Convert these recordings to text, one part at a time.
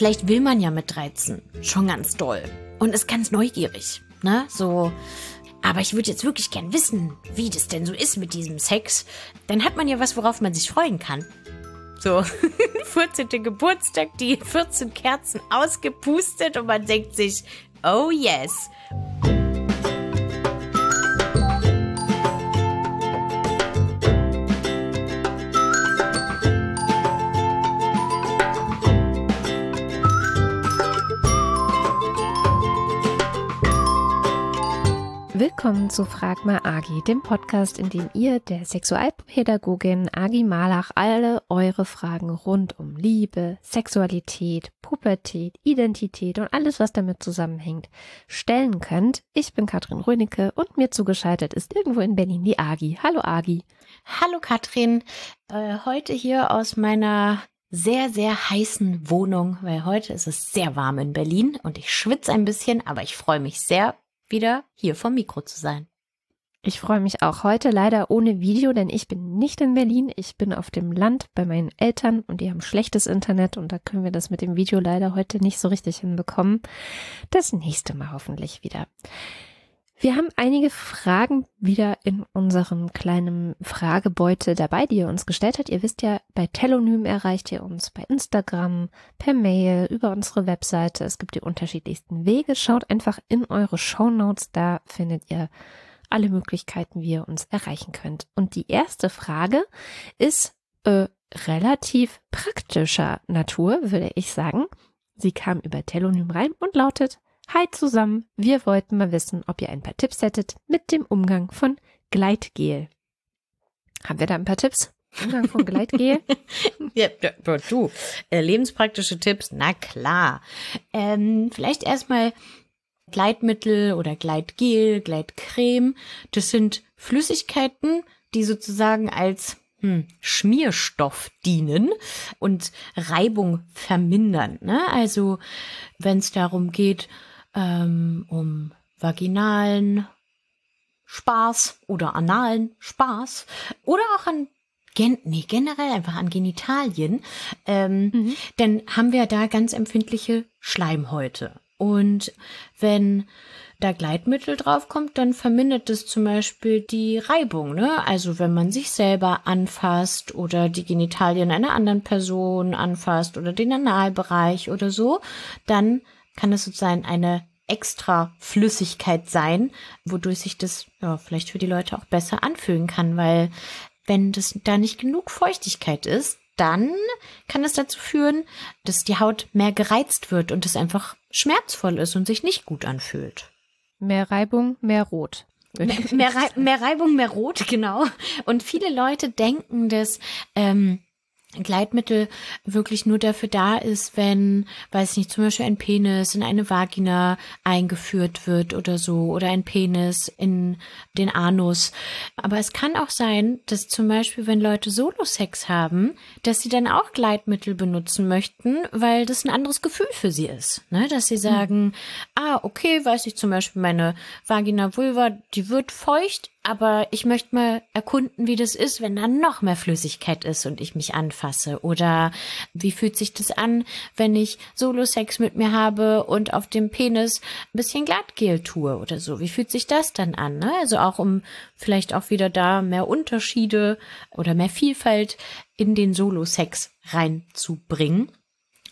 vielleicht will man ja mit 13 schon ganz doll und ist ganz neugierig, ne? So, aber ich würde jetzt wirklich gern wissen, wie das denn so ist mit diesem Sex. Dann hat man ja was, worauf man sich freuen kann. So, 14. Geburtstag, die 14 Kerzen ausgepustet und man denkt sich, oh yes. Willkommen zu Frag mal Agi, dem Podcast, in dem ihr der Sexualpädagogin Agi Malach alle eure Fragen rund um Liebe, Sexualität, Pubertät, Identität und alles, was damit zusammenhängt, stellen könnt. Ich bin Katrin Rönecke und mir zugeschaltet ist irgendwo in Berlin die Agi. Hallo Agi. Hallo Katrin, äh, heute hier aus meiner sehr, sehr heißen Wohnung, weil heute ist es sehr warm in Berlin und ich schwitze ein bisschen, aber ich freue mich sehr, wieder hier vom Mikro zu sein. Ich freue mich auch heute leider ohne Video, denn ich bin nicht in Berlin. Ich bin auf dem Land bei meinen Eltern und die haben schlechtes Internet und da können wir das mit dem Video leider heute nicht so richtig hinbekommen. Das nächste Mal hoffentlich wieder. Wir haben einige Fragen wieder in unserem kleinen Fragebeutel dabei, die ihr uns gestellt habt. Ihr wisst ja, bei Telonym erreicht ihr uns bei Instagram, per Mail, über unsere Webseite. Es gibt die unterschiedlichsten Wege. Schaut einfach in eure Show Notes, da findet ihr alle Möglichkeiten, wie ihr uns erreichen könnt. Und die erste Frage ist äh, relativ praktischer Natur, würde ich sagen. Sie kam über Telonym rein und lautet, Hi zusammen, wir wollten mal wissen, ob ihr ein paar Tipps hättet mit dem Umgang von Gleitgel. Haben wir da ein paar Tipps? Umgang von Gleitgel? ja, du, äh, lebenspraktische Tipps, na klar. Ähm, vielleicht erstmal Gleitmittel oder Gleitgel, Gleitcreme. Das sind Flüssigkeiten, die sozusagen als hm, Schmierstoff dienen und Reibung vermindern. Ne? Also wenn es darum geht, ähm, um vaginalen Spaß oder analen Spaß oder auch an gen nee, generell einfach an Genitalien, ähm, mhm. dann haben wir da ganz empfindliche Schleimhäute. Und wenn da Gleitmittel draufkommt, dann vermindert es zum Beispiel die Reibung. Ne? Also wenn man sich selber anfasst oder die Genitalien einer anderen Person anfasst oder den Analbereich oder so, dann kann es sozusagen eine extra Flüssigkeit sein, wodurch sich das ja vielleicht für die Leute auch besser anfühlen kann, weil wenn das da nicht genug Feuchtigkeit ist, dann kann es dazu führen, dass die Haut mehr gereizt wird und es einfach schmerzvoll ist und sich nicht gut anfühlt. Mehr Reibung, mehr Rot. Mehr, mehr, Rei mehr Reibung, mehr Rot, genau. Und viele Leute denken, dass ähm, Gleitmittel wirklich nur dafür da ist, wenn, weiß nicht, zum Beispiel ein Penis in eine Vagina eingeführt wird oder so, oder ein Penis in den Anus. Aber es kann auch sein, dass zum Beispiel, wenn Leute Solo-Sex haben, dass sie dann auch Gleitmittel benutzen möchten, weil das ein anderes Gefühl für sie ist. Ne? Dass sie sagen, mhm. ah, okay, weiß ich zum Beispiel, meine Vagina Vulva, die wird feucht, aber ich möchte mal erkunden, wie das ist, wenn da noch mehr Flüssigkeit ist und ich mich anfasse. Oder wie fühlt sich das an, wenn ich Solo-Sex mit mir habe und auf dem Penis ein bisschen Glattgel tue oder so. Wie fühlt sich das dann an? Ne? Also auch um vielleicht auch wieder da mehr Unterschiede oder mehr Vielfalt in den Solo-Sex reinzubringen.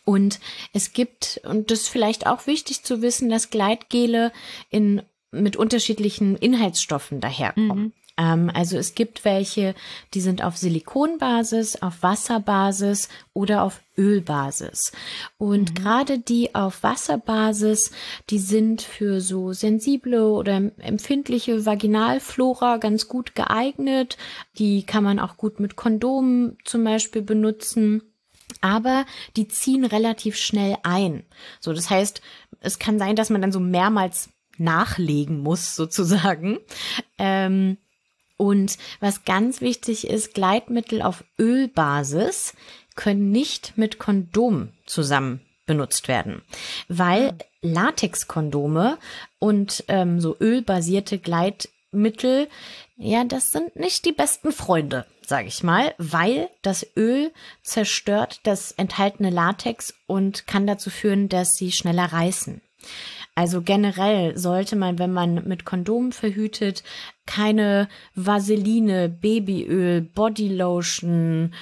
Und es gibt, und das ist vielleicht auch wichtig zu wissen, dass Gleitgele in mit unterschiedlichen Inhaltsstoffen daherkommen. Mhm. Ähm, also es gibt welche, die sind auf Silikonbasis, auf Wasserbasis oder auf Ölbasis. Und mhm. gerade die auf Wasserbasis, die sind für so sensible oder empfindliche Vaginalflora ganz gut geeignet. Die kann man auch gut mit Kondomen zum Beispiel benutzen aber die ziehen relativ schnell ein. So, das heißt, es kann sein, dass man dann so mehrmals nachlegen muss, sozusagen. Ähm, und was ganz wichtig ist, Gleitmittel auf Ölbasis können nicht mit Kondom zusammen benutzt werden, weil Latexkondome und ähm, so ölbasierte Gleitmittel ja, das sind nicht die besten Freunde, sage ich mal, weil das Öl zerstört das enthaltene Latex und kann dazu führen, dass sie schneller reißen. Also generell sollte man, wenn man mit Kondomen verhütet, keine Vaseline, Babyöl, Bodylotion,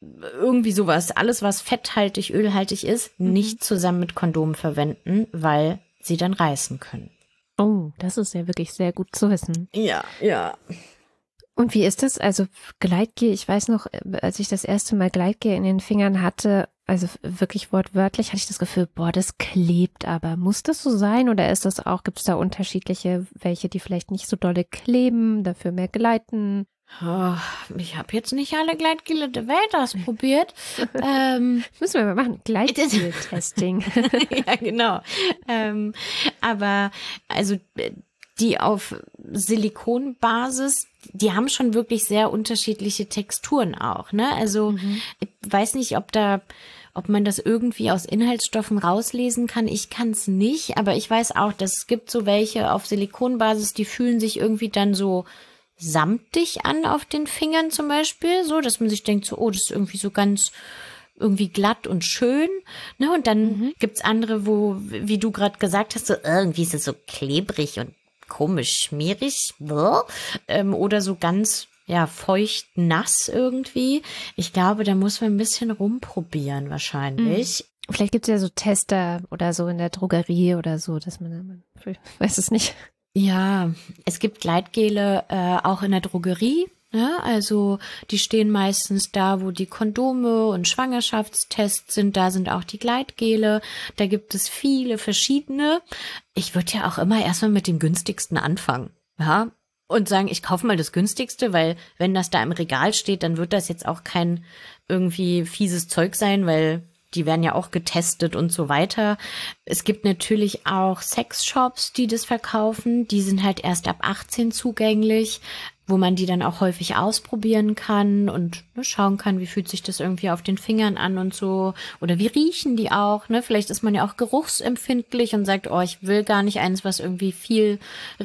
irgendwie sowas, alles was fetthaltig, ölhaltig ist, mhm. nicht zusammen mit Kondomen verwenden, weil sie dann reißen können. Oh, das ist ja wirklich sehr gut zu wissen. Ja, ja. Und wie ist das? Also Gleitgel, ich weiß noch, als ich das erste Mal Gleitgel in den Fingern hatte, also wirklich wortwörtlich, hatte ich das Gefühl, boah, das klebt aber. Muss das so sein oder ist das auch, gibt es da unterschiedliche, welche, die vielleicht nicht so dolle kleben, dafür mehr gleiten? Oh, ich habe jetzt nicht alle Gleitgele der Welt ausprobiert. ähm, Müssen wir mal machen. Gleitgel-Testing. ja, genau. Ähm, aber also die auf Silikonbasis, die haben schon wirklich sehr unterschiedliche Texturen auch. Ne? Also mhm. ich weiß nicht, ob da ob man das irgendwie aus Inhaltsstoffen rauslesen kann. Ich kann es nicht, aber ich weiß auch, dass es gibt so welche auf Silikonbasis, die fühlen sich irgendwie dann so samtig an auf den Fingern zum Beispiel, so, dass man sich denkt, so, oh, das ist irgendwie so ganz irgendwie glatt und schön. Ne? Und dann mhm. gibt's andere, wo, wie du gerade gesagt hast, so irgendwie ist es so klebrig und komisch schmierig. Ähm, oder so ganz ja, feucht nass irgendwie. Ich glaube, da muss man ein bisschen rumprobieren wahrscheinlich. Mhm. Vielleicht gibt's ja so Tester oder so in der Drogerie oder so, dass man, man weiß es nicht. Ja, es gibt Gleitgele äh, auch in der Drogerie. Ja, also die stehen meistens da, wo die Kondome und Schwangerschaftstests sind. Da sind auch die Gleitgele. Da gibt es viele verschiedene. Ich würde ja auch immer erstmal mit dem günstigsten anfangen. Ja, und sagen, ich kaufe mal das günstigste, weil wenn das da im Regal steht, dann wird das jetzt auch kein irgendwie fieses Zeug sein, weil die werden ja auch getestet und so weiter. Es gibt natürlich auch Sexshops, die das verkaufen. Die sind halt erst ab 18 zugänglich wo man die dann auch häufig ausprobieren kann und ne, schauen kann, wie fühlt sich das irgendwie auf den Fingern an und so. Oder wie riechen die auch, ne? Vielleicht ist man ja auch geruchsempfindlich und sagt, oh, ich will gar nicht eins, was irgendwie viel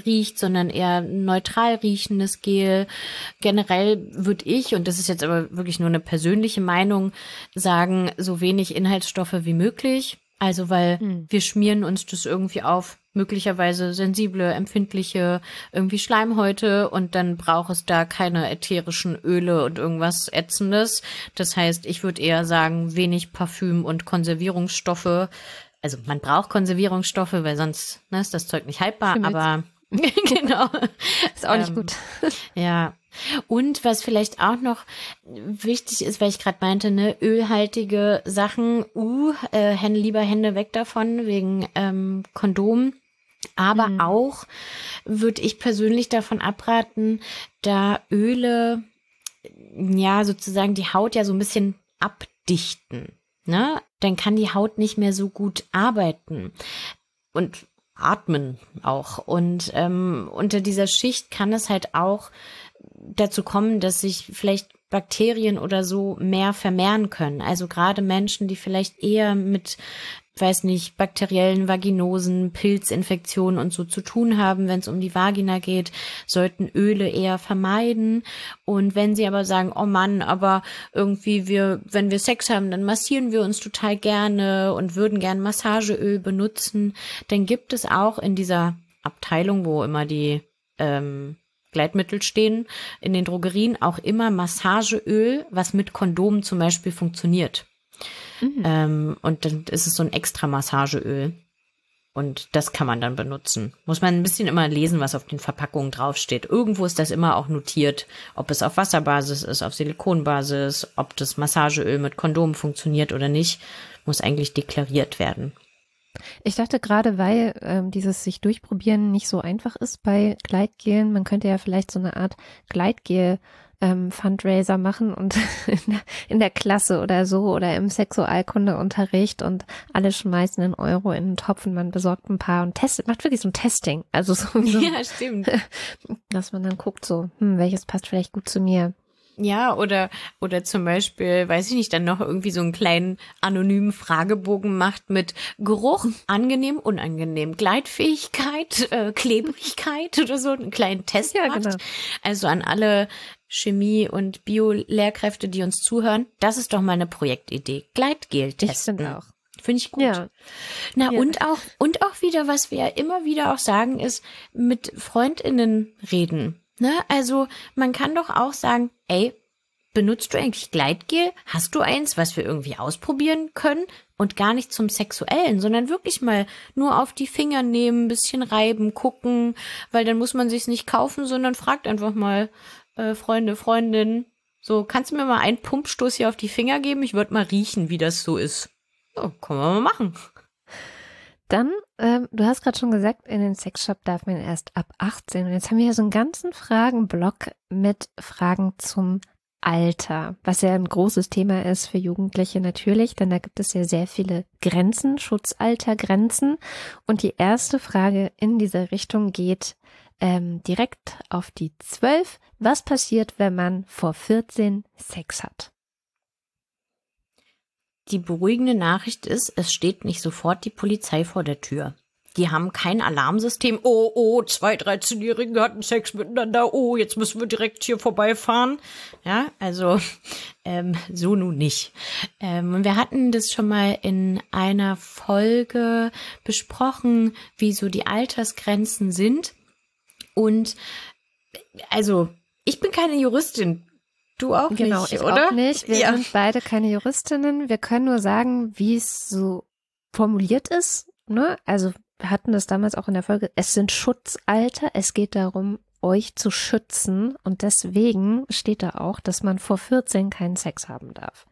riecht, sondern eher neutral riechendes Gel. Generell würde ich, und das ist jetzt aber wirklich nur eine persönliche Meinung, sagen, so wenig Inhaltsstoffe wie möglich. Also, weil hm. wir schmieren uns das irgendwie auf möglicherweise sensible, empfindliche irgendwie Schleimhäute und dann braucht es da keine ätherischen Öle und irgendwas Ätzendes. Das heißt, ich würde eher sagen, wenig Parfüm und Konservierungsstoffe. Also man braucht Konservierungsstoffe, weil sonst ne, ist das Zeug nicht haltbar, Schimmels. aber genau. Ist auch nicht ähm, gut. Ja. Und was vielleicht auch noch wichtig ist, weil ich gerade meinte, ne, ölhaltige Sachen, uh, äh, lieber Hände weg davon, wegen ähm, Kondom. Aber mhm. auch würde ich persönlich davon abraten, da Öle ja sozusagen die Haut ja so ein bisschen abdichten. Ne? Dann kann die Haut nicht mehr so gut arbeiten. Und atmen auch. Und ähm, unter dieser Schicht kann es halt auch dazu kommen, dass sich vielleicht Bakterien oder so mehr vermehren können. Also gerade Menschen, die vielleicht eher mit weiß nicht, bakteriellen Vaginosen, Pilzinfektionen und so zu tun haben, wenn es um die Vagina geht, sollten Öle eher vermeiden. Und wenn sie aber sagen, oh Mann, aber irgendwie wir, wenn wir Sex haben, dann massieren wir uns total gerne und würden gern Massageöl benutzen, dann gibt es auch in dieser Abteilung, wo immer die ähm, Gleitmittel stehen, in den Drogerien auch immer Massageöl, was mit Kondomen zum Beispiel funktioniert. Mhm. Ähm, und dann ist es so ein extra Massageöl. Und das kann man dann benutzen. Muss man ein bisschen immer lesen, was auf den Verpackungen draufsteht. Irgendwo ist das immer auch notiert, ob es auf Wasserbasis ist, auf Silikonbasis, ob das Massageöl mit Kondom funktioniert oder nicht, muss eigentlich deklariert werden. Ich dachte gerade, weil ähm, dieses sich durchprobieren nicht so einfach ist bei Gleitgelen, man könnte ja vielleicht so eine Art Gleitgel ähm, Fundraiser machen und in der, in der Klasse oder so oder im Sexualkundeunterricht und alle schmeißen einen Euro in den Topf und man besorgt ein paar und testet, macht wirklich so ein Testing. Also so, so ja, stimmt. dass man dann guckt so, hm, welches passt vielleicht gut zu mir. Ja, oder, oder zum Beispiel, weiß ich nicht, dann noch irgendwie so einen kleinen anonymen Fragebogen macht mit Geruch, angenehm, unangenehm, Gleitfähigkeit, äh, Klebrigkeit oder so, einen kleinen Test ja, macht. Genau. Also an alle Chemie- und Bio-Lehrkräfte, die uns zuhören, das ist doch mal eine Projektidee. Gleitgel testen. Ich finde auch. Finde ich gut. Ja. Na, ja. und auch, und auch wieder, was wir ja immer wieder auch sagen, ist mit FreundInnen reden. Ne? Also, man kann doch auch sagen, ey, benutzt du eigentlich Gleitgel? Hast du eins, was wir irgendwie ausprobieren können? Und gar nicht zum Sexuellen, sondern wirklich mal nur auf die Finger nehmen, ein bisschen reiben, gucken, weil dann muss man sich's nicht kaufen, sondern fragt einfach mal, äh, Freunde, Freundin, so, kannst du mir mal einen Pumpstoß hier auf die Finger geben? Ich würde mal riechen, wie das so ist. Oh, können wir mal machen. Dann, ähm, du hast gerade schon gesagt, in den Sexshop darf man erst ab 18. Und jetzt haben wir hier so einen ganzen Fragenblock mit Fragen zum Alter, was ja ein großes Thema ist für Jugendliche natürlich, denn da gibt es ja sehr viele Grenzen, Schutzaltergrenzen. Und die erste Frage in dieser Richtung geht ähm, direkt auf die 12. Was passiert, wenn man vor 14 Sex hat? Die beruhigende Nachricht ist, es steht nicht sofort die Polizei vor der Tür. Die haben kein Alarmsystem. Oh, oh, zwei 13-Jährige hatten Sex miteinander. Oh, jetzt müssen wir direkt hier vorbeifahren. Ja, also ähm, so nun nicht. Ähm, wir hatten das schon mal in einer Folge besprochen, wie so die Altersgrenzen sind. Und also, ich bin keine Juristin. Du auch genau, nicht, ich oder? Auch nicht. Wir ja. sind beide keine Juristinnen. Wir können nur sagen, wie es so formuliert ist. Ne? Also wir hatten das damals auch in der Folge. Es sind Schutzalter. Es geht darum, euch zu schützen. Und deswegen steht da auch, dass man vor 14 keinen Sex haben darf.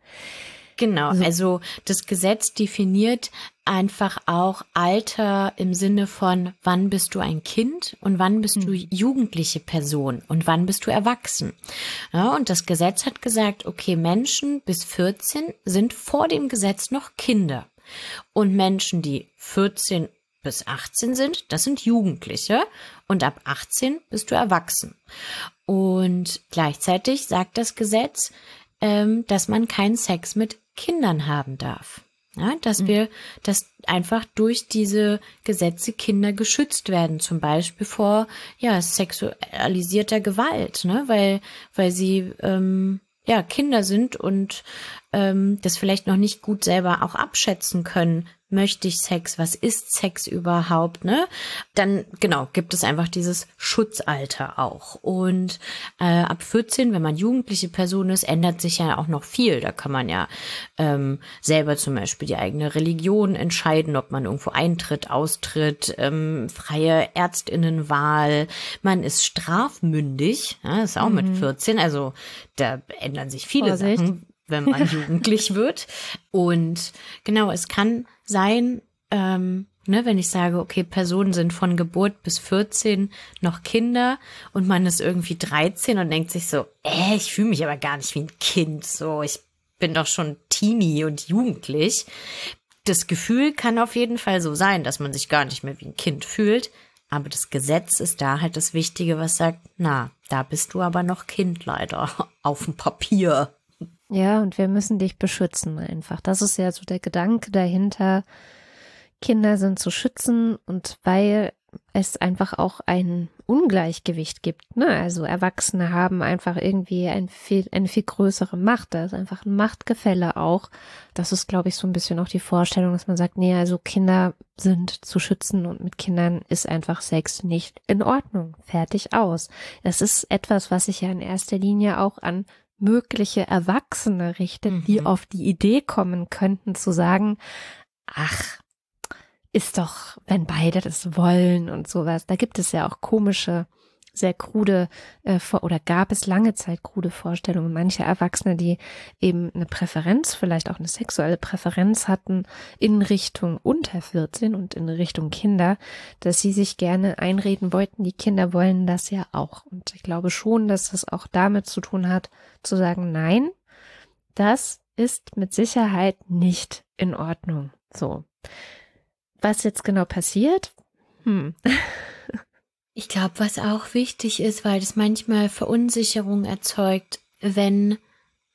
Genau, so. also das Gesetz definiert einfach auch Alter im Sinne von, wann bist du ein Kind und wann bist hm. du jugendliche Person und wann bist du erwachsen. Ja, und das Gesetz hat gesagt, okay, Menschen bis 14 sind vor dem Gesetz noch Kinder. Und Menschen, die 14 bis 18 sind, das sind Jugendliche. Und ab 18 bist du erwachsen. Und gleichzeitig sagt das Gesetz, ähm, dass man keinen Sex mit Kindern haben darf. Ja, dass mhm. wir, dass einfach durch diese Gesetze Kinder geschützt werden, zum Beispiel vor ja sexualisierter Gewalt, ne, weil weil sie ähm, ja Kinder sind und ähm, das vielleicht noch nicht gut selber auch abschätzen können, möchte ich Sex, was ist Sex überhaupt, ne? Dann genau gibt es einfach dieses Schutzalter auch. Und äh, ab 14, wenn man jugendliche Person ist, ändert sich ja auch noch viel. Da kann man ja ähm, selber zum Beispiel die eigene Religion entscheiden, ob man irgendwo eintritt, austritt, ähm, freie Ärztinnenwahl. Man ist strafmündig, ja, ist auch mhm. mit 14. Also da ändern sich viele Vorsicht. Sachen wenn man jugendlich wird. Und genau, es kann sein, ähm, ne, wenn ich sage, okay, Personen sind von Geburt bis 14 noch Kinder und man ist irgendwie 13 und denkt sich so, äh, ich fühle mich aber gar nicht wie ein Kind, so, ich bin doch schon Teenie und jugendlich. Das Gefühl kann auf jeden Fall so sein, dass man sich gar nicht mehr wie ein Kind fühlt. Aber das Gesetz ist da halt das Wichtige, was sagt, na, da bist du aber noch Kind leider auf dem Papier. Ja, und wir müssen dich beschützen einfach. Das ist ja so der Gedanke dahinter. Kinder sind zu schützen und weil es einfach auch ein Ungleichgewicht gibt. Ne? Also Erwachsene haben einfach irgendwie ein viel, eine viel größere Macht. Da ist einfach ein Machtgefälle auch. Das ist, glaube ich, so ein bisschen auch die Vorstellung, dass man sagt, nee, also Kinder sind zu schützen und mit Kindern ist einfach Sex nicht in Ordnung. Fertig aus. Das ist etwas, was sich ja in erster Linie auch an mögliche Erwachsene richtet, mhm. die auf die Idee kommen könnten zu sagen, ach, ist doch, wenn beide das wollen und sowas. Da gibt es ja auch komische sehr krude äh, oder gab es lange Zeit krude Vorstellungen. Manche Erwachsene, die eben eine Präferenz, vielleicht auch eine sexuelle Präferenz hatten in Richtung unter 14 und in Richtung Kinder, dass sie sich gerne einreden wollten, die Kinder wollen das ja auch. Und ich glaube schon, dass das auch damit zu tun hat, zu sagen, nein, das ist mit Sicherheit nicht in Ordnung. So. Was jetzt genau passiert? Hm. Ich glaube, was auch wichtig ist, weil das manchmal Verunsicherung erzeugt, wenn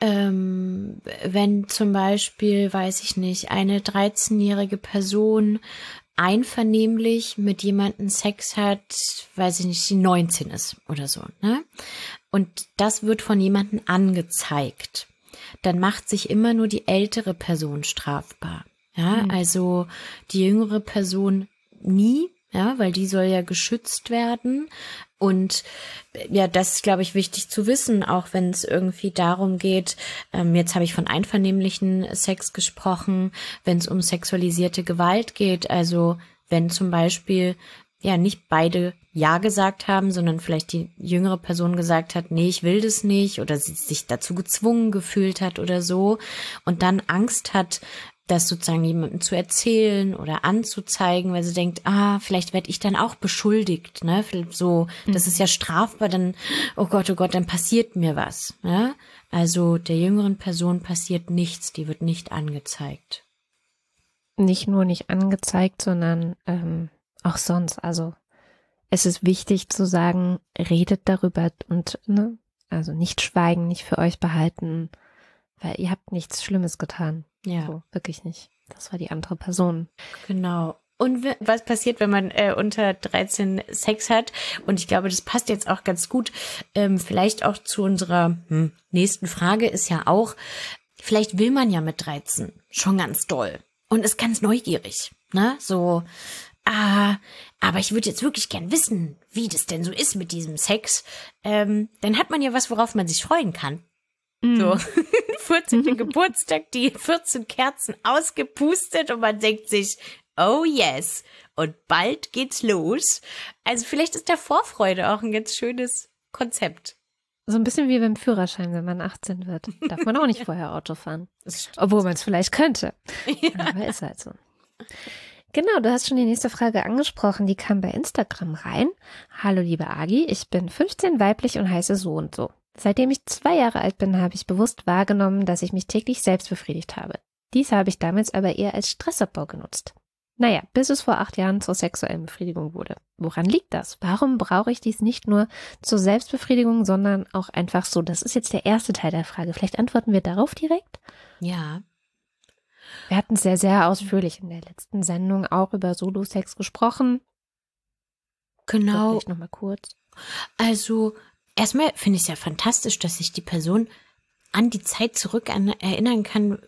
ähm, wenn zum Beispiel, weiß ich nicht, eine 13-jährige Person einvernehmlich mit jemandem Sex hat, weiß ich nicht, die 19 ist oder so, ne? Und das wird von jemandem angezeigt. Dann macht sich immer nur die ältere Person strafbar. Ja, mhm. also die jüngere Person nie, ja, weil die soll ja geschützt werden. Und ja, das ist, glaube ich, wichtig zu wissen, auch wenn es irgendwie darum geht, ähm, jetzt habe ich von einvernehmlichen Sex gesprochen, wenn es um sexualisierte Gewalt geht, also wenn zum Beispiel ja nicht beide Ja gesagt haben, sondern vielleicht die jüngere Person gesagt hat, nee, ich will das nicht oder sie sich dazu gezwungen gefühlt hat oder so und dann Angst hat, das sozusagen jemandem zu erzählen oder anzuzeigen, weil sie denkt, ah, vielleicht werde ich dann auch beschuldigt, ne? So, das ist ja strafbar, dann, oh Gott, oh Gott, dann passiert mir was. Ja? Also der jüngeren Person passiert nichts, die wird nicht angezeigt. Nicht nur nicht angezeigt, sondern ähm, auch sonst. Also es ist wichtig zu sagen, redet darüber und ne, also nicht schweigen, nicht für euch behalten, weil ihr habt nichts Schlimmes getan. Ja. So, wirklich nicht. Das war die andere Person. Genau. Und was passiert, wenn man äh, unter 13 Sex hat? Und ich glaube, das passt jetzt auch ganz gut. Ähm, vielleicht auch zu unserer hm, nächsten Frage ist ja auch, vielleicht will man ja mit 13 schon ganz doll und ist ganz neugierig. Ne? So, ah, aber ich würde jetzt wirklich gern wissen, wie das denn so ist mit diesem Sex. Ähm, dann hat man ja was, worauf man sich freuen kann. Mm. So, 14. Geburtstag, die 14 Kerzen ausgepustet und man denkt sich, oh yes, und bald geht's los. Also vielleicht ist der Vorfreude auch ein ganz schönes Konzept. So ein bisschen wie beim Führerschein, wenn man 18 wird. Darf man auch nicht vorher Auto fahren. Obwohl man es vielleicht könnte. Ja. Aber ist halt so. Genau, du hast schon die nächste Frage angesprochen. Die kam bei Instagram rein. Hallo liebe Agi, ich bin 15 weiblich und heiße so und so. Seitdem ich zwei Jahre alt bin, habe ich bewusst wahrgenommen, dass ich mich täglich selbst befriedigt habe. Dies habe ich damals aber eher als Stressabbau genutzt. Naja, bis es vor acht Jahren zur sexuellen Befriedigung wurde. Woran liegt das? Warum brauche ich dies nicht nur zur Selbstbefriedigung, sondern auch einfach so? Das ist jetzt der erste Teil der Frage. Vielleicht antworten wir darauf direkt? Ja. Wir hatten sehr, sehr ausführlich in der letzten Sendung auch über Solo-Sex gesprochen. Genau. Vielleicht nochmal kurz. Also, erstmal finde ich es ja fantastisch, dass sich die Person an die Zeit zurück an, erinnern kann,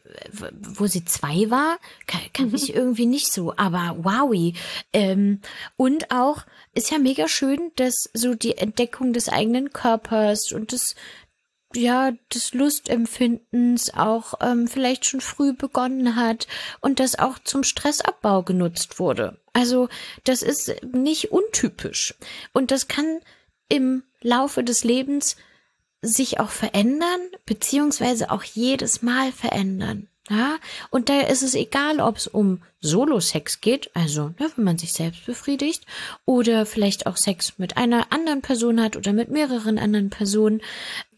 wo sie zwei war, kann, kann mhm. ich irgendwie nicht so. Aber wowi. Ähm, und auch ist ja mega schön, dass so die Entdeckung des eigenen Körpers und des ja, des Lustempfindens auch ähm, vielleicht schon früh begonnen hat und das auch zum Stressabbau genutzt wurde. Also das ist nicht untypisch. Und das kann im Laufe des Lebens sich auch verändern, beziehungsweise auch jedes Mal verändern. Ja, und da ist es egal, ob es um Solo-Sex geht, also ne, wenn man sich selbst befriedigt, oder vielleicht auch Sex mit einer anderen Person hat oder mit mehreren anderen Personen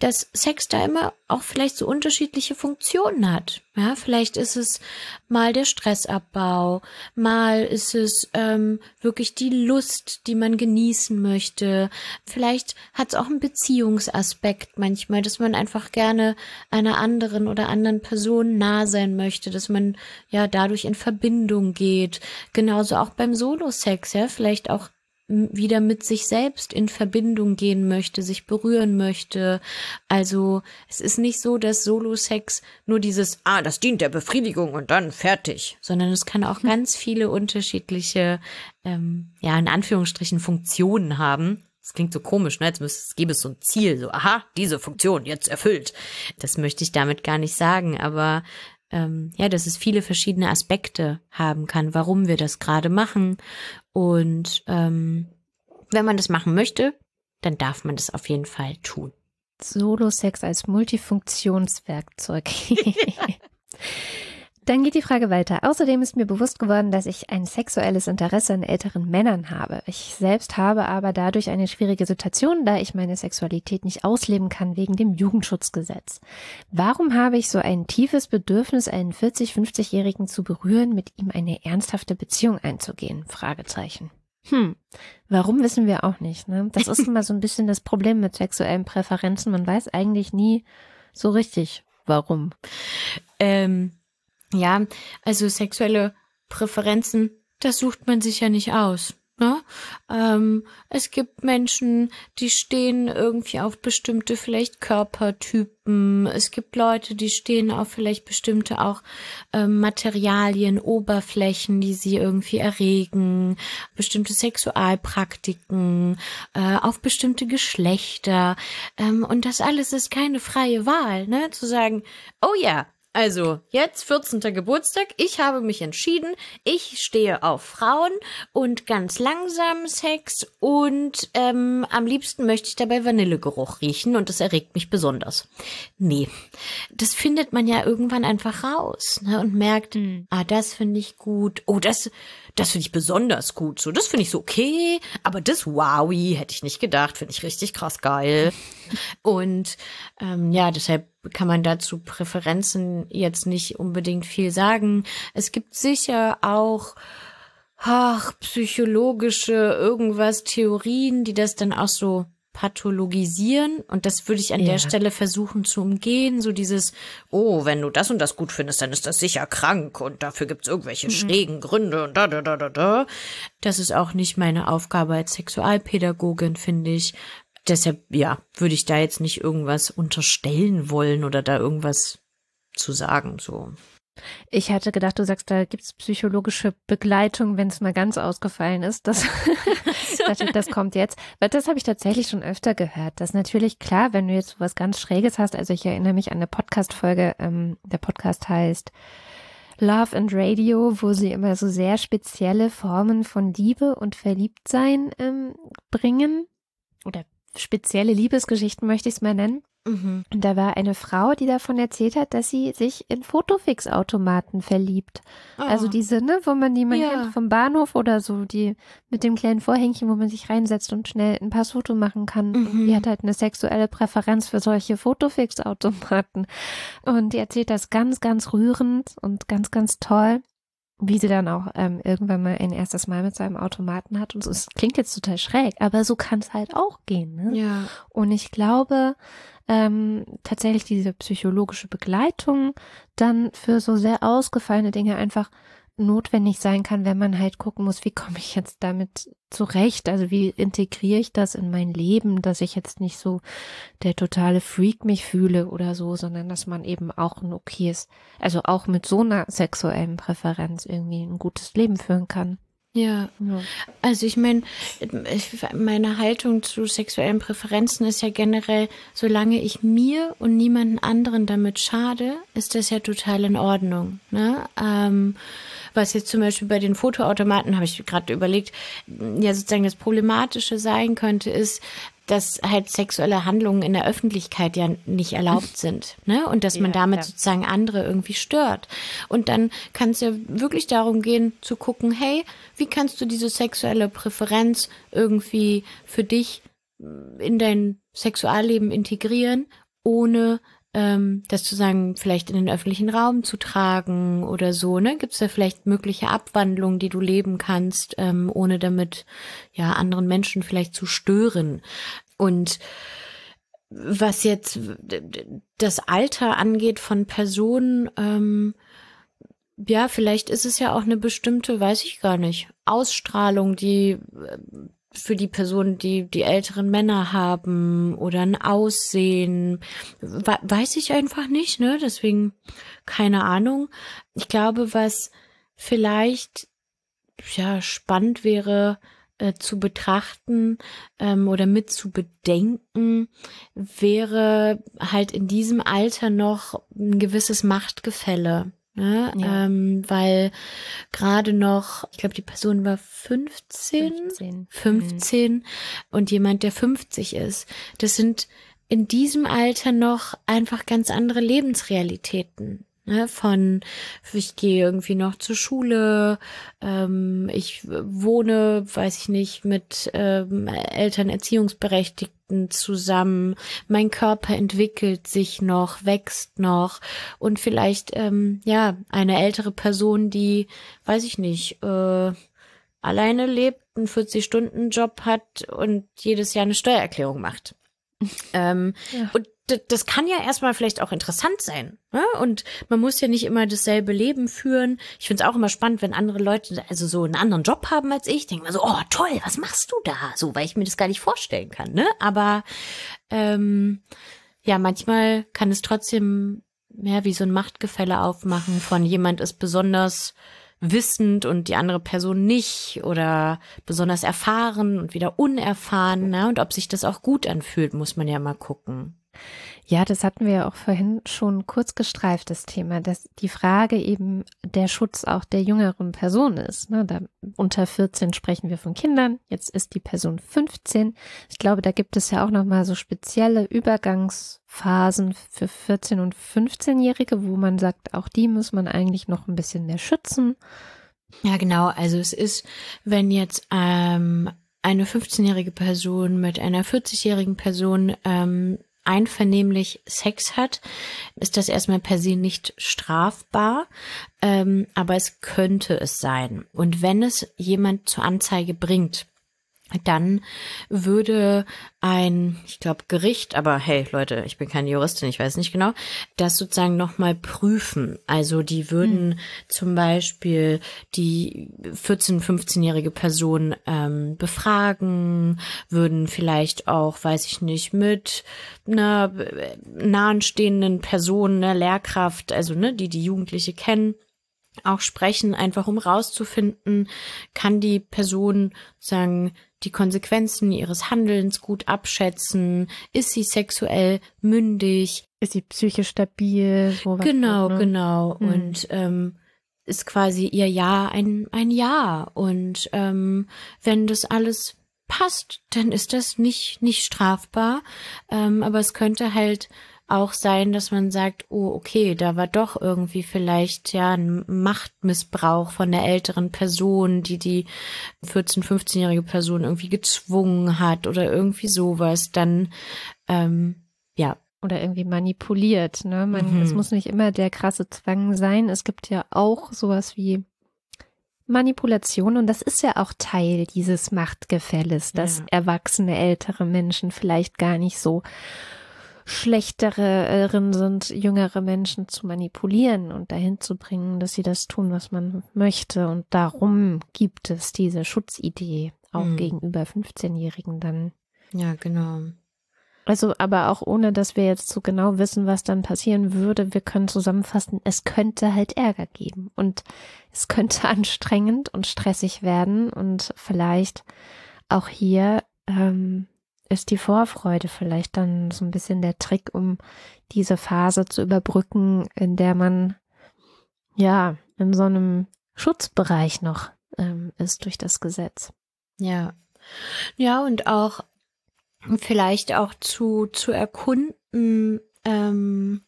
dass Sex da immer auch vielleicht so unterschiedliche Funktionen hat. Ja, vielleicht ist es mal der Stressabbau, mal ist es ähm, wirklich die Lust, die man genießen möchte. Vielleicht hat es auch einen Beziehungsaspekt manchmal, dass man einfach gerne einer anderen oder anderen Person nah sein möchte, dass man ja dadurch in Verbindung geht. Genauso auch beim Solo-Sex, ja, vielleicht auch wieder mit sich selbst in Verbindung gehen möchte, sich berühren möchte. Also es ist nicht so, dass Solo-Sex nur dieses, ah, das dient der Befriedigung und dann fertig, sondern es kann auch hm. ganz viele unterschiedliche, ähm, ja, in Anführungsstrichen Funktionen haben. Das klingt so komisch, ne? Jetzt müsste es gäbe es so ein Ziel, so, aha, diese Funktion jetzt erfüllt. Das möchte ich damit gar nicht sagen, aber ähm, ja, dass es viele verschiedene Aspekte haben kann, warum wir das gerade machen. Und ähm, wenn man das machen möchte, dann darf man das auf jeden Fall tun. Solo-Sex als Multifunktionswerkzeug. Dann geht die Frage weiter. Außerdem ist mir bewusst geworden, dass ich ein sexuelles Interesse an älteren Männern habe. Ich selbst habe aber dadurch eine schwierige Situation, da ich meine Sexualität nicht ausleben kann wegen dem Jugendschutzgesetz. Warum habe ich so ein tiefes Bedürfnis, einen 40-, 50-Jährigen zu berühren, mit ihm eine ernsthafte Beziehung einzugehen? Fragezeichen. Hm, warum wissen wir auch nicht. Ne? Das ist immer so ein bisschen das Problem mit sexuellen Präferenzen. Man weiß eigentlich nie so richtig, warum. Ähm, ja, also sexuelle Präferenzen, das sucht man sich ja nicht aus. Ne? Ähm, es gibt Menschen, die stehen irgendwie auf bestimmte vielleicht Körpertypen. Es gibt Leute, die stehen auf vielleicht bestimmte auch ähm, Materialien, Oberflächen, die sie irgendwie erregen, bestimmte Sexualpraktiken, äh, auf bestimmte Geschlechter. Ähm, und das alles ist keine freie Wahl, ne? Zu sagen, oh ja, also, jetzt 14. Geburtstag. Ich habe mich entschieden. Ich stehe auf Frauen und ganz langsam Sex und ähm, am liebsten möchte ich dabei Vanillegeruch riechen und das erregt mich besonders. Nee, das findet man ja irgendwann einfach raus ne, und merkt, mhm. ah, das finde ich gut. Oh, das, das finde ich besonders gut. So, das finde ich so okay, aber das Wowi hätte ich nicht gedacht. Finde ich richtig krass geil. und ähm, ja, deshalb kann man dazu Präferenzen jetzt nicht unbedingt viel sagen. Es gibt sicher auch ach, psychologische irgendwas Theorien, die das dann auch so pathologisieren und das würde ich an ja. der Stelle versuchen zu umgehen, so dieses oh, wenn du das und das gut findest, dann ist das sicher krank und dafür gibt's irgendwelche mhm. schrägen Gründe und da da da da da. Das ist auch nicht meine Aufgabe als Sexualpädagogin, finde ich, deshalb, ja, würde ich da jetzt nicht irgendwas unterstellen wollen oder da irgendwas zu sagen, so. Ich hatte gedacht, du sagst, da gibt's psychologische Begleitung, wenn es mal ganz ausgefallen ist. Das, das kommt jetzt. Weil das habe ich tatsächlich schon öfter gehört. Das ist natürlich klar, wenn du jetzt was ganz Schräges hast. Also ich erinnere mich an eine Podcast-Folge. Ähm, der Podcast heißt Love and Radio, wo sie immer so sehr spezielle Formen von Liebe und Verliebtsein ähm, bringen oder spezielle Liebesgeschichten, möchte ich es mal nennen. Mhm. Und da war eine Frau, die davon erzählt hat, dass sie sich in Fotofix-Automaten verliebt. Oh. Also diese, ne, wo man die man ja. kennt vom Bahnhof oder so, die mit dem kleinen Vorhängchen, wo man sich reinsetzt und schnell ein paar Foto machen kann. Mhm. Die hat halt eine sexuelle Präferenz für solche Fotofix-Automaten. Und die erzählt das ganz, ganz rührend und ganz, ganz toll wie sie dann auch ähm, irgendwann mal ein erstes Mal mit seinem Automaten hat. Und so, es klingt jetzt total schräg, aber so kann es halt auch gehen. Ne? Ja. Und ich glaube, ähm, tatsächlich diese psychologische Begleitung dann für so sehr ausgefallene Dinge einfach notwendig sein kann, wenn man halt gucken muss, wie komme ich jetzt damit zurecht? Also wie integriere ich das in mein Leben, dass ich jetzt nicht so der totale Freak mich fühle oder so, sondern dass man eben auch ein okayes, also auch mit so einer sexuellen Präferenz irgendwie ein gutes Leben führen kann. Ja. ja. Also ich meine, meine Haltung zu sexuellen Präferenzen ist ja generell, solange ich mir und niemanden anderen damit schade, ist das ja total in Ordnung. Ne? Ähm, was jetzt zum Beispiel bei den Fotoautomaten, habe ich gerade überlegt, ja sozusagen das Problematische sein könnte, ist, dass halt sexuelle Handlungen in der Öffentlichkeit ja nicht erlaubt sind, ne? Und dass man damit ja. sozusagen andere irgendwie stört. Und dann kann es ja wirklich darum gehen, zu gucken, hey, wie kannst du diese sexuelle Präferenz irgendwie für dich in dein Sexualleben integrieren, ohne ähm, das zu sagen, vielleicht in den öffentlichen Raum zu tragen oder so, ne? Gibt es da vielleicht mögliche Abwandlungen, die du leben kannst, ähm, ohne damit ja anderen Menschen vielleicht zu stören? Und was jetzt das Alter angeht von Personen, ähm, ja, vielleicht ist es ja auch eine bestimmte, weiß ich gar nicht, Ausstrahlung, die äh, für die Personen, die die älteren Männer haben oder ein Aussehen, weiß ich einfach nicht, ne? Deswegen keine Ahnung. Ich glaube, was vielleicht ja spannend wäre äh, zu betrachten ähm, oder mit zu bedenken, wäre halt in diesem Alter noch ein gewisses Machtgefälle. Ne? Ja. Ähm, weil gerade noch, ich glaube, die Person war 15, 15, 15 mhm. und jemand, der 50 ist. Das sind in diesem Alter noch einfach ganz andere Lebensrealitäten. Ne, von ich gehe irgendwie noch zur Schule, ähm, ich wohne, weiß ich nicht, mit ähm, Eltern, Erziehungsberechtigten zusammen, mein Körper entwickelt sich noch, wächst noch und vielleicht ähm, ja eine ältere Person, die, weiß ich nicht, äh, alleine lebt, einen 40-Stunden-Job hat und jedes Jahr eine Steuererklärung macht. ähm, ja. Und das kann ja erstmal vielleicht auch interessant sein. Ne? Und man muss ja nicht immer dasselbe Leben führen. Ich finde es auch immer spannend, wenn andere Leute also so einen anderen Job haben als ich. Denke mir so, oh toll, was machst du da? So, weil ich mir das gar nicht vorstellen kann. Ne? Aber ähm, ja, manchmal kann es trotzdem mehr wie so ein Machtgefälle aufmachen von jemand ist besonders wissend und die andere Person nicht oder besonders erfahren und wieder unerfahren. Ne? Und ob sich das auch gut anfühlt, muss man ja mal gucken. Ja, das hatten wir ja auch vorhin schon kurz gestreift, das Thema, dass die Frage eben der Schutz auch der jüngeren Person ist. Ne? Da, unter 14 sprechen wir von Kindern, jetzt ist die Person 15. Ich glaube, da gibt es ja auch nochmal so spezielle Übergangsphasen für 14- und 15-Jährige, wo man sagt, auch die muss man eigentlich noch ein bisschen mehr schützen. Ja, genau. Also es ist, wenn jetzt ähm, eine 15-jährige Person mit einer 40-jährigen Person ähm, einvernehmlich Sex hat, ist das erstmal per se nicht strafbar, ähm, aber es könnte es sein. Und wenn es jemand zur Anzeige bringt, dann würde ein, ich glaube, Gericht, aber hey Leute, ich bin keine Juristin, ich weiß nicht genau, das sozusagen nochmal prüfen. Also die würden hm. zum Beispiel die 14-, 15-jährige Person ähm, befragen, würden vielleicht auch, weiß ich nicht, mit einer nahenstehenden Person, einer Lehrkraft, also ne, die die Jugendliche kennen, auch sprechen, einfach um rauszufinden, kann die Person sagen, die Konsequenzen ihres Handelns gut abschätzen, ist sie sexuell mündig, ist sie psychisch stabil, genau, wird, ne? genau. Hm. und ähm, ist quasi ihr Ja ein ein Ja. Und ähm, wenn das alles passt, dann ist das nicht nicht strafbar, ähm, aber es könnte halt auch sein, dass man sagt, oh, okay, da war doch irgendwie vielleicht ja ein Machtmissbrauch von der älteren Person, die die 14-, 15-jährige Person irgendwie gezwungen hat oder irgendwie sowas, dann ähm, ja. Oder irgendwie manipuliert, ne? Man, mhm. Es muss nicht immer der krasse Zwang sein. Es gibt ja auch sowas wie Manipulation und das ist ja auch Teil dieses Machtgefälles, dass ja. erwachsene ältere Menschen vielleicht gar nicht so schlechterin sind, jüngere Menschen zu manipulieren und dahin zu bringen, dass sie das tun, was man möchte. Und darum gibt es diese Schutzidee auch mhm. gegenüber 15-Jährigen dann. Ja, genau. Also, aber auch ohne, dass wir jetzt so genau wissen, was dann passieren würde, wir können zusammenfassen, es könnte halt Ärger geben und es könnte anstrengend und stressig werden und vielleicht auch hier ähm, ist die Vorfreude vielleicht dann so ein bisschen der Trick, um diese Phase zu überbrücken, in der man ja in so einem Schutzbereich noch ähm, ist durch das Gesetz. Ja. Ja, und auch vielleicht auch zu, zu erkunden, ähm,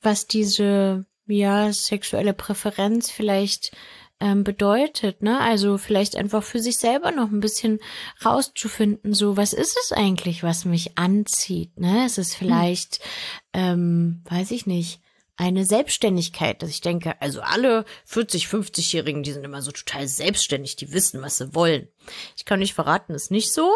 was diese ja sexuelle Präferenz vielleicht ähm, bedeutet, ne? Also vielleicht einfach für sich selber noch ein bisschen rauszufinden, so was ist es eigentlich, was mich anzieht, ne? Es ist vielleicht, hm. ähm, weiß ich nicht, eine Selbstständigkeit, dass ich denke, also alle 40, 50-Jährigen, die sind immer so total selbstständig, die wissen, was sie wollen. Ich kann nicht verraten, ist nicht so.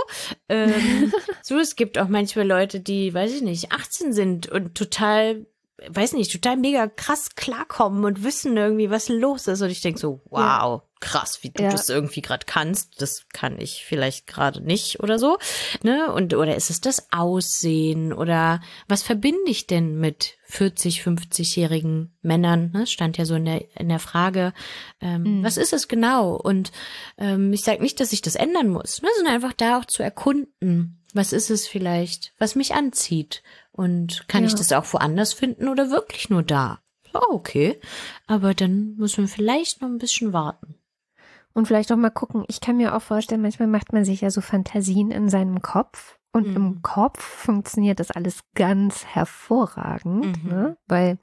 Ähm, so, es gibt auch manchmal Leute, die, weiß ich nicht, 18 sind und total weiß nicht, total mega krass klarkommen und wissen irgendwie, was los ist. Und ich denke so, wow, krass, wie du ja. das irgendwie gerade kannst. Das kann ich vielleicht gerade nicht oder so. Ne? Und oder ist es das Aussehen oder was verbinde ich denn mit 40, 50-jährigen Männern? Ne? Stand ja so in der, in der Frage, ähm, mhm. was ist es genau? Und ähm, ich sage nicht, dass ich das ändern muss, ne? sondern einfach da auch zu erkunden. Was ist es vielleicht, was mich anzieht? Und kann ja. ich das auch woanders finden oder wirklich nur da? Ja, okay. Aber dann müssen wir vielleicht noch ein bisschen warten. Und vielleicht auch mal gucken. Ich kann mir auch vorstellen, manchmal macht man sich ja so Fantasien in seinem Kopf. Und mhm. im Kopf funktioniert das alles ganz hervorragend, mhm. ne? weil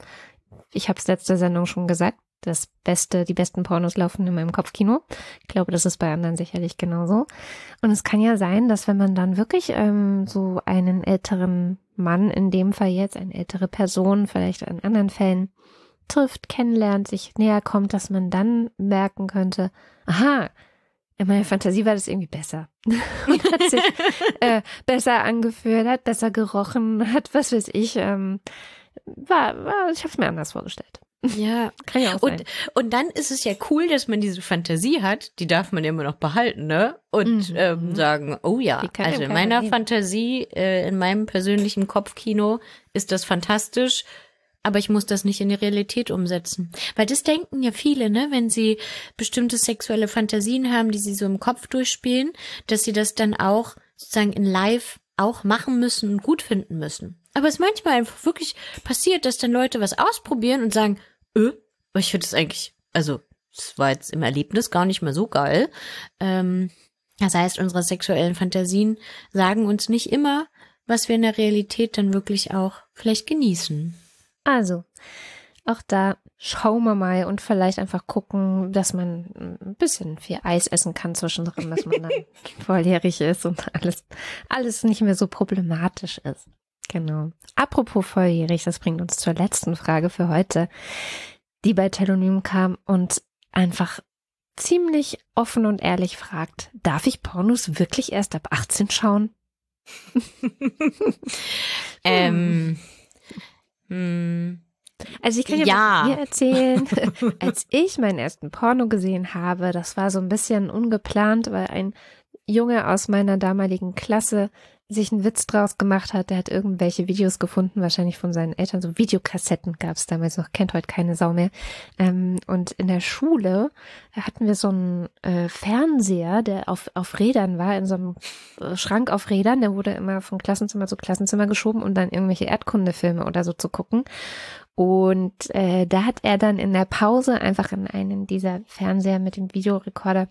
ich habe es letzte Sendung schon gesagt, das Beste, die besten Pornos laufen in meinem Kopfkino. Ich glaube, das ist bei anderen sicherlich genauso. Und es kann ja sein, dass wenn man dann wirklich ähm, so einen älteren Mann, in dem Fall jetzt eine ältere Person, vielleicht in anderen Fällen, trifft, kennenlernt, sich näher kommt, dass man dann merken könnte, aha, in meiner Fantasie war das irgendwie besser. und hat sich äh, besser angefühlt, hat besser gerochen, hat was weiß ich. Ähm, war, war, ich habe es mir anders vorgestellt. Ja, Kann ja auch und, sein. und dann ist es ja cool, dass man diese Fantasie hat, die darf man immer noch behalten, ne? Und Mhm. ähm, sagen, oh ja, also in meiner nehmen. Fantasie, äh, in meinem persönlichen Kopfkino ist das fantastisch, aber ich muss das nicht in die Realität umsetzen. Weil das denken ja viele, ne, wenn sie bestimmte sexuelle Fantasien haben, die sie so im Kopf durchspielen, dass sie das dann auch sozusagen in live auch machen müssen und gut finden müssen. Aber es ist manchmal einfach wirklich passiert, dass dann Leute was ausprobieren und sagen, aber ich finde es eigentlich, also es war jetzt im Erlebnis gar nicht mehr so geil. Ähm, das heißt, unsere sexuellen Fantasien sagen uns nicht immer, was wir in der Realität dann wirklich auch vielleicht genießen. Also, auch da schauen wir mal und vielleicht einfach gucken, dass man ein bisschen viel Eis essen kann zwischendrin, dass man dann volljährig ist und alles, alles nicht mehr so problematisch ist. Genau. Apropos volljährig, das bringt uns zur letzten Frage für heute, die bei Telonym kam und einfach ziemlich offen und ehrlich fragt, darf ich Pornos wirklich erst ab 18 schauen? Ähm, hm, Also ich kann ja, Ja. mir erzählen, als ich meinen ersten Porno gesehen habe, das war so ein bisschen ungeplant, weil ein Junge aus meiner damaligen Klasse sich einen Witz draus gemacht hat. Der hat irgendwelche Videos gefunden, wahrscheinlich von seinen Eltern. So Videokassetten gab es damals noch, kennt heute keine Sau mehr. Ähm, und in der Schule hatten wir so einen äh, Fernseher, der auf, auf Rädern war, in so einem äh, Schrank auf Rädern. Der wurde immer von Klassenzimmer zu Klassenzimmer geschoben, um dann irgendwelche Erdkundefilme oder so zu gucken. Und äh, da hat er dann in der Pause einfach in einen dieser Fernseher mit dem Videorekorder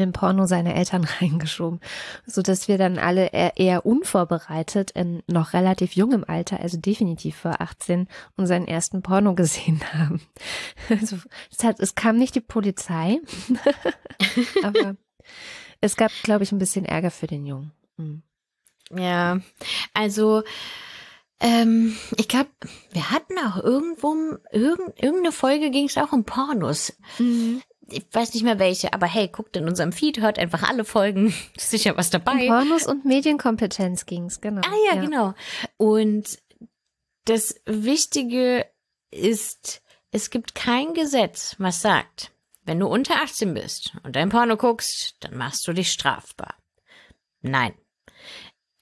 den Porno seiner Eltern reingeschoben, so dass wir dann alle eher, unvorbereitet in noch relativ jungem Alter, also definitiv vor 18, unseren ersten Porno gesehen haben. Also, es, hat, es kam nicht die Polizei, aber es gab, glaube ich, ein bisschen Ärger für den Jungen. Hm. ja, also ähm, ich glaube, wir hatten auch irgendwo, irgend, irgendeine Folge ging es auch um Pornos. Ich weiß nicht mehr welche, aber hey, guckt in unserem Feed, hört einfach alle Folgen. Ist sicher was Um dabei. Pornos und Medienkompetenz ging's, genau. Ah ja, genau. Und das Wichtige ist, es gibt kein Gesetz, was sagt, wenn du unter 18 bist und ein Porno guckst, dann machst du dich strafbar. Nein.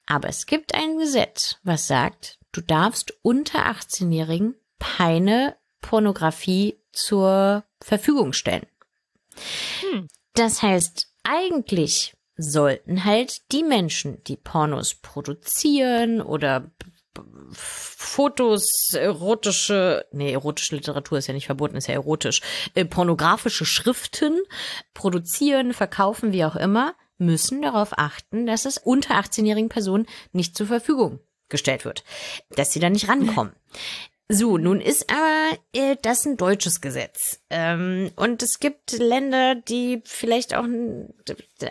Aber es gibt ein Gesetz, was sagt, du darfst unter 18-Jährigen keine Pornografie zur Verfügung stellen. Hm. Das heißt, eigentlich sollten halt die Menschen, die Pornos produzieren oder Fotos, erotische, nee, erotische Literatur ist ja nicht verboten, ist ja erotisch, äh, pornografische Schriften produzieren, verkaufen, wie auch immer, müssen darauf achten, dass es unter 18-jährigen Personen nicht zur Verfügung gestellt wird, dass sie da nicht rankommen. So, nun ist aber äh, das ein deutsches Gesetz. Ähm, und es gibt Länder, die vielleicht auch ein,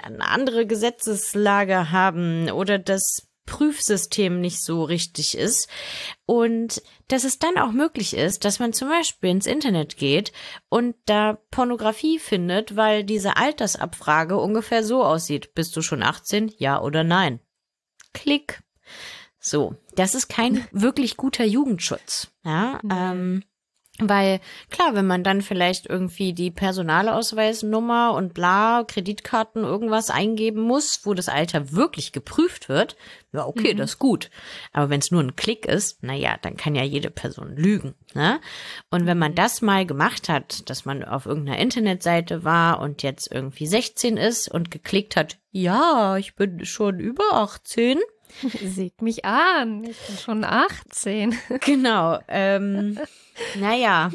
eine andere Gesetzeslage haben oder das Prüfsystem nicht so richtig ist. Und dass es dann auch möglich ist, dass man zum Beispiel ins Internet geht und da Pornografie findet, weil diese Altersabfrage ungefähr so aussieht. Bist du schon 18? Ja oder nein? Klick. So, das ist kein wirklich guter Jugendschutz. Ja, ähm, weil klar, wenn man dann vielleicht irgendwie die Personalausweisnummer und bla, Kreditkarten, irgendwas eingeben muss, wo das Alter wirklich geprüft wird, ja, okay, Mhm. das ist gut. Aber wenn es nur ein Klick ist, na ja, dann kann ja jede Person lügen. Ne? Und wenn man das mal gemacht hat, dass man auf irgendeiner Internetseite war und jetzt irgendwie 16 ist und geklickt hat, ja, ich bin schon über 18, Seht mich an, ich bin schon 18. Genau. Ähm, naja,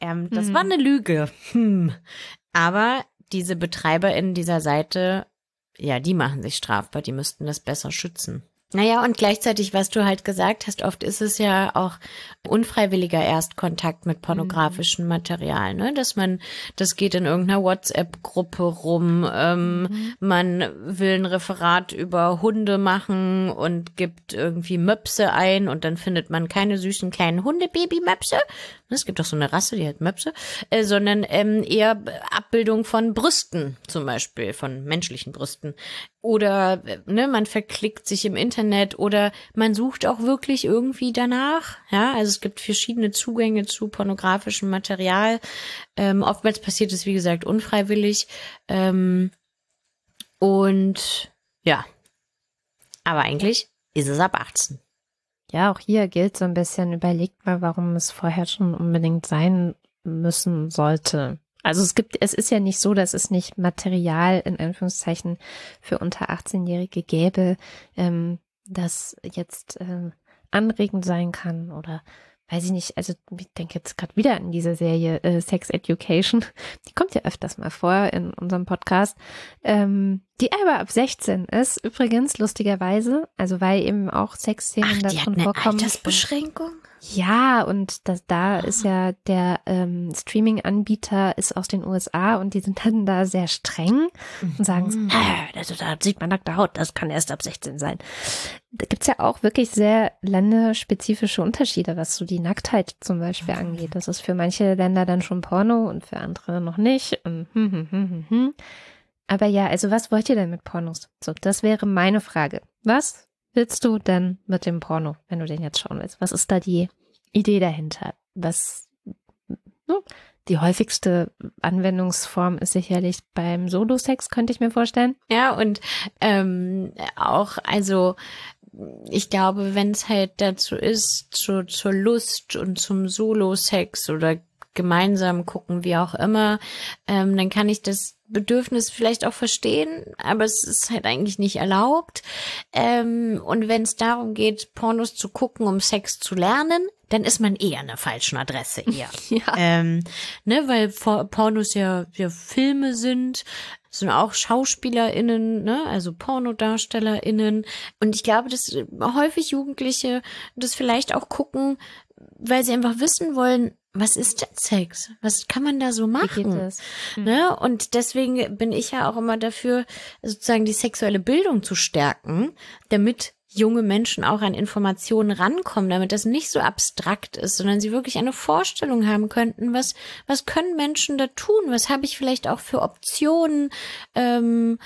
ähm, das war eine Lüge. Hm. Aber diese BetreiberInnen dieser Seite, ja, die machen sich strafbar. Die müssten das besser schützen. Naja, und gleichzeitig, was du halt gesagt hast, oft ist es ja auch unfreiwilliger Erstkontakt mit pornografischem Material, ne? Dass man, das geht in irgendeiner WhatsApp-Gruppe rum, ähm, mhm. man will ein Referat über Hunde machen und gibt irgendwie Möpse ein und dann findet man keine süßen kleinen Hunde-Baby-Möpse. Es gibt doch so eine Rasse, die hat Möpse, äh, sondern ähm, eher Abbildung von Brüsten, zum Beispiel, von menschlichen Brüsten. Oder ne, man verklickt sich im Internet oder man sucht auch wirklich irgendwie danach. Ja, also es gibt verschiedene Zugänge zu pornografischem Material. Ähm, oftmals passiert es, wie gesagt, unfreiwillig. Ähm, und ja, aber eigentlich ist es ab 18. Ja, auch hier gilt so ein bisschen, überlegt mal, warum es vorher schon unbedingt sein müssen sollte. Also es gibt, es ist ja nicht so, dass es nicht Material in Anführungszeichen für unter 18-Jährige gäbe, ähm, das jetzt äh, anregend sein kann oder weiß ich nicht, also ich denke jetzt gerade wieder an diese Serie äh, Sex Education. Die kommt ja öfters mal vor in unserem Podcast. Ähm, die aber ab 16 ist, übrigens lustigerweise, also weil eben auch Sexszenen da drin vorkommen. Altersbeschränkung? Ja, und das, da ist ja der ähm, Streaming-Anbieter ist aus den USA und die sind dann da sehr streng und sagen, mhm. also da sieht man nackte Haut, das kann erst ab 16 sein. Da gibt's ja auch wirklich sehr länderspezifische Unterschiede, was so die Nacktheit zum Beispiel angeht. Das ist für manche Länder dann schon Porno und für andere noch nicht. Und hm, hm, hm, hm, hm. Aber ja, also was wollt ihr denn mit Pornos? So, das wäre meine Frage. Was willst du denn mit dem Porno, wenn du den jetzt schauen willst? Was ist da die Idee dahinter? Was ne? die häufigste Anwendungsform ist sicherlich beim Solo-Sex, könnte ich mir vorstellen. Ja, und ähm, auch, also ich glaube, wenn es halt dazu ist, zu, zur Lust und zum Solo-Sex oder gemeinsam gucken, wie auch immer, ähm, dann kann ich das Bedürfnis vielleicht auch verstehen, aber es ist halt eigentlich nicht erlaubt. Ähm, und wenn es darum geht, Pornos zu gucken, um Sex zu lernen, dann ist man eher eine falschen Adresse eher. ja. ähm, ne, weil Pornos ja, ja Filme sind, sind auch SchauspielerInnen, ne, also PornodarstellerInnen. Und ich glaube, dass häufig Jugendliche das vielleicht auch gucken, weil sie einfach wissen wollen, was ist denn Sex? Was kann man da so machen? Mhm. Ne? Und deswegen bin ich ja auch immer dafür, sozusagen die sexuelle Bildung zu stärken, damit junge Menschen auch an Informationen rankommen, damit das nicht so abstrakt ist, sondern sie wirklich eine Vorstellung haben könnten, was, was können Menschen da tun? Was habe ich vielleicht auch für Optionen? Ähm,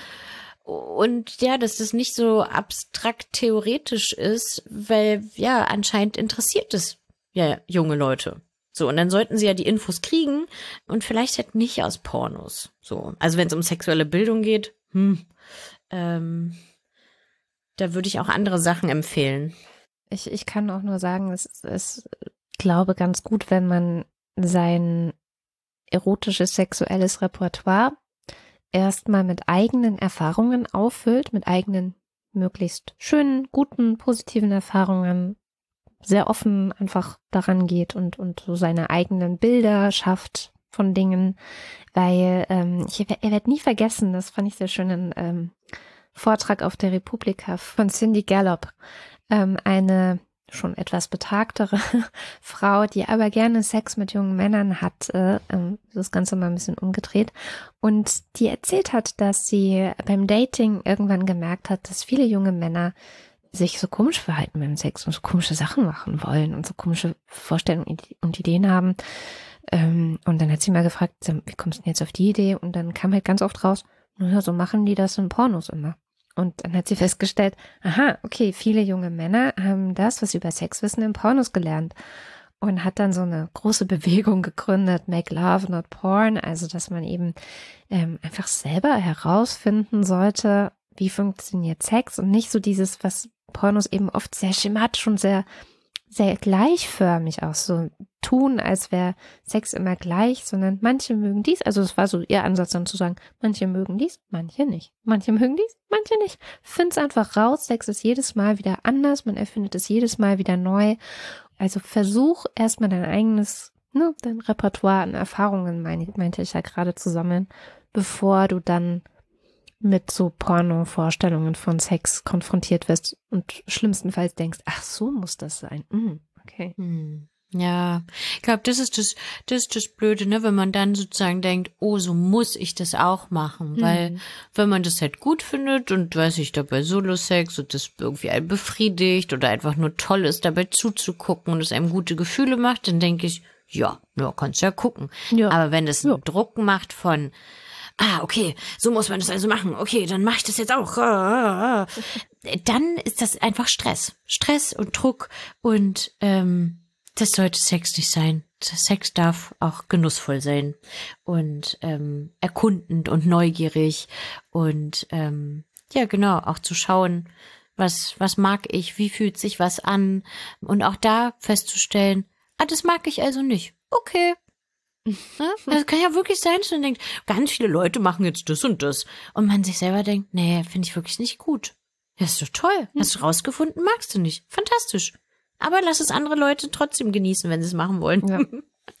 und ja, dass das nicht so abstrakt theoretisch ist, weil ja, anscheinend interessiert es ja junge Leute. So, und dann sollten sie ja die Infos kriegen und vielleicht halt nicht aus Pornos. So, also wenn es um sexuelle Bildung geht, hm, ähm, da würde ich auch andere Sachen empfehlen. Ich, ich kann auch nur sagen, es ist, glaube ganz gut, wenn man sein erotisches sexuelles Repertoire erstmal mit eigenen Erfahrungen auffüllt, mit eigenen möglichst schönen, guten, positiven Erfahrungen sehr offen einfach daran geht und, und so seine eigenen Bilder schafft von Dingen, weil ähm, ich, ich werde nie vergessen, das fand ich sehr schön, einen ähm, Vortrag auf der Republika von Cindy Gallop, ähm, eine schon etwas betagtere Frau, die aber gerne Sex mit jungen Männern hat, äh, das Ganze mal ein bisschen umgedreht. Und die erzählt hat, dass sie beim Dating irgendwann gemerkt hat, dass viele junge Männer sich so komisch verhalten beim Sex und so komische Sachen machen wollen und so komische Vorstellungen und Ideen haben. Ähm, und dann hat sie mal gefragt, wie kommst du denn jetzt auf die Idee? Und dann kam halt ganz oft raus, naja, so machen die das in Pornos immer. Und dann hat sie festgestellt, aha, okay, viele junge Männer haben das, was sie über Sex wissen, in Pornos gelernt. Und hat dann so eine große Bewegung gegründet, Make Love, Not Porn, also dass man eben ähm, einfach selber herausfinden sollte, wie funktioniert Sex und nicht so dieses, was Pornos eben oft sehr schematisch und sehr, sehr gleichförmig auch so tun, als wäre Sex immer gleich, sondern manche mögen dies. Also es war so ihr Ansatz dann zu sagen, manche mögen dies, manche nicht. Manche mögen dies, manche nicht. Find's einfach raus. Sex ist jedes Mal wieder anders. Man erfindet es jedes Mal wieder neu. Also versuch erstmal dein eigenes, ne, dein Repertoire an Erfahrungen, meinte ich ja gerade zu sammeln, bevor du dann mit so Porno-Vorstellungen von Sex konfrontiert wirst und schlimmstenfalls denkst, ach so muss das sein. Mm, okay. Hm. Ja, ich glaube, das ist das, das ist das Blöde, ne, wenn man dann sozusagen denkt, oh, so muss ich das auch machen, mhm. weil wenn man das halt gut findet und weiß ich dabei Solo-Sex und das irgendwie einen befriedigt oder einfach nur toll ist, dabei zuzugucken und es einem gute Gefühle macht, dann denke ich, ja, ja, kannst ja gucken. Ja. Aber wenn es einen ja. Druck macht von, ah, okay, so muss man das also machen, okay, dann mache ich das jetzt auch, dann ist das einfach Stress. Stress und Druck und ähm, das sollte Sex nicht sein. Sex darf auch genussvoll sein und ähm, erkundend und neugierig und ähm, ja genau auch zu schauen, was was mag ich, wie fühlt sich was an und auch da festzustellen, ah das mag ich also nicht. Okay? Das kann ja wirklich sein, dass man denkt, ganz viele Leute machen jetzt das und das. Und man sich selber denkt, nee, finde ich wirklich nicht gut. Das ist doch toll. Hast du rausgefunden, magst du nicht. Fantastisch. Aber lass es andere Leute trotzdem genießen, wenn sie es machen wollen. Ja.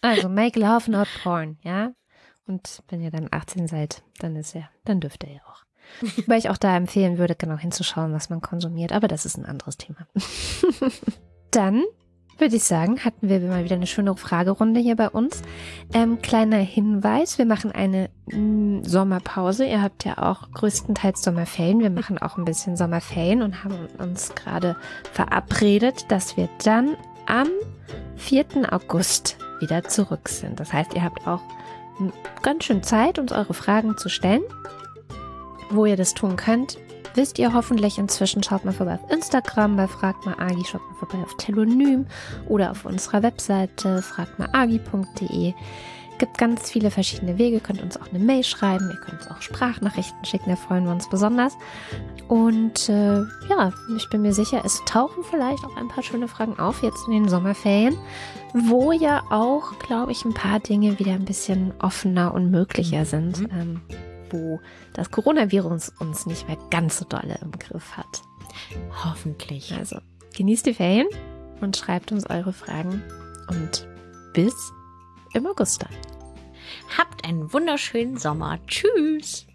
Also make love, not porn, ja. Und wenn ihr dann 18 seid, dann ist ja, dann dürft ihr ja auch. Weil ich auch da empfehlen würde, genau hinzuschauen, was man konsumiert. Aber das ist ein anderes Thema. dann würde ich sagen, hatten wir mal wieder eine schöne Fragerunde hier bei uns. Ähm, kleiner Hinweis, wir machen eine mm, Sommerpause. Ihr habt ja auch größtenteils Sommerferien. Wir machen auch ein bisschen Sommerferien und haben uns gerade verabredet, dass wir dann am 4. August wieder zurück sind. Das heißt, ihr habt auch ganz schön Zeit, uns eure Fragen zu stellen. Wo ihr das tun könnt, wisst ihr hoffentlich inzwischen. Schaut mal vorbei auf Instagram bei Frag mal Agi, schaut mal vorbei auf Telonym oder auf unserer Webseite fragmalagi.de. Gibt ganz viele verschiedene Wege. Ihr könnt uns auch eine Mail schreiben, ihr könnt uns auch Sprachnachrichten schicken, da freuen wir uns besonders. Und äh, ja, ich bin mir sicher, es tauchen vielleicht auch ein paar schöne Fragen auf jetzt in den Sommerferien, wo ja auch, glaube ich, ein paar Dinge wieder ein bisschen offener und möglicher sind. Mhm. Ähm, wo das Coronavirus uns nicht mehr ganz so dolle im Griff hat. Hoffentlich. Also genießt die Ferien und schreibt uns eure Fragen und bis im August dann. Habt einen wunderschönen Sommer. Tschüss.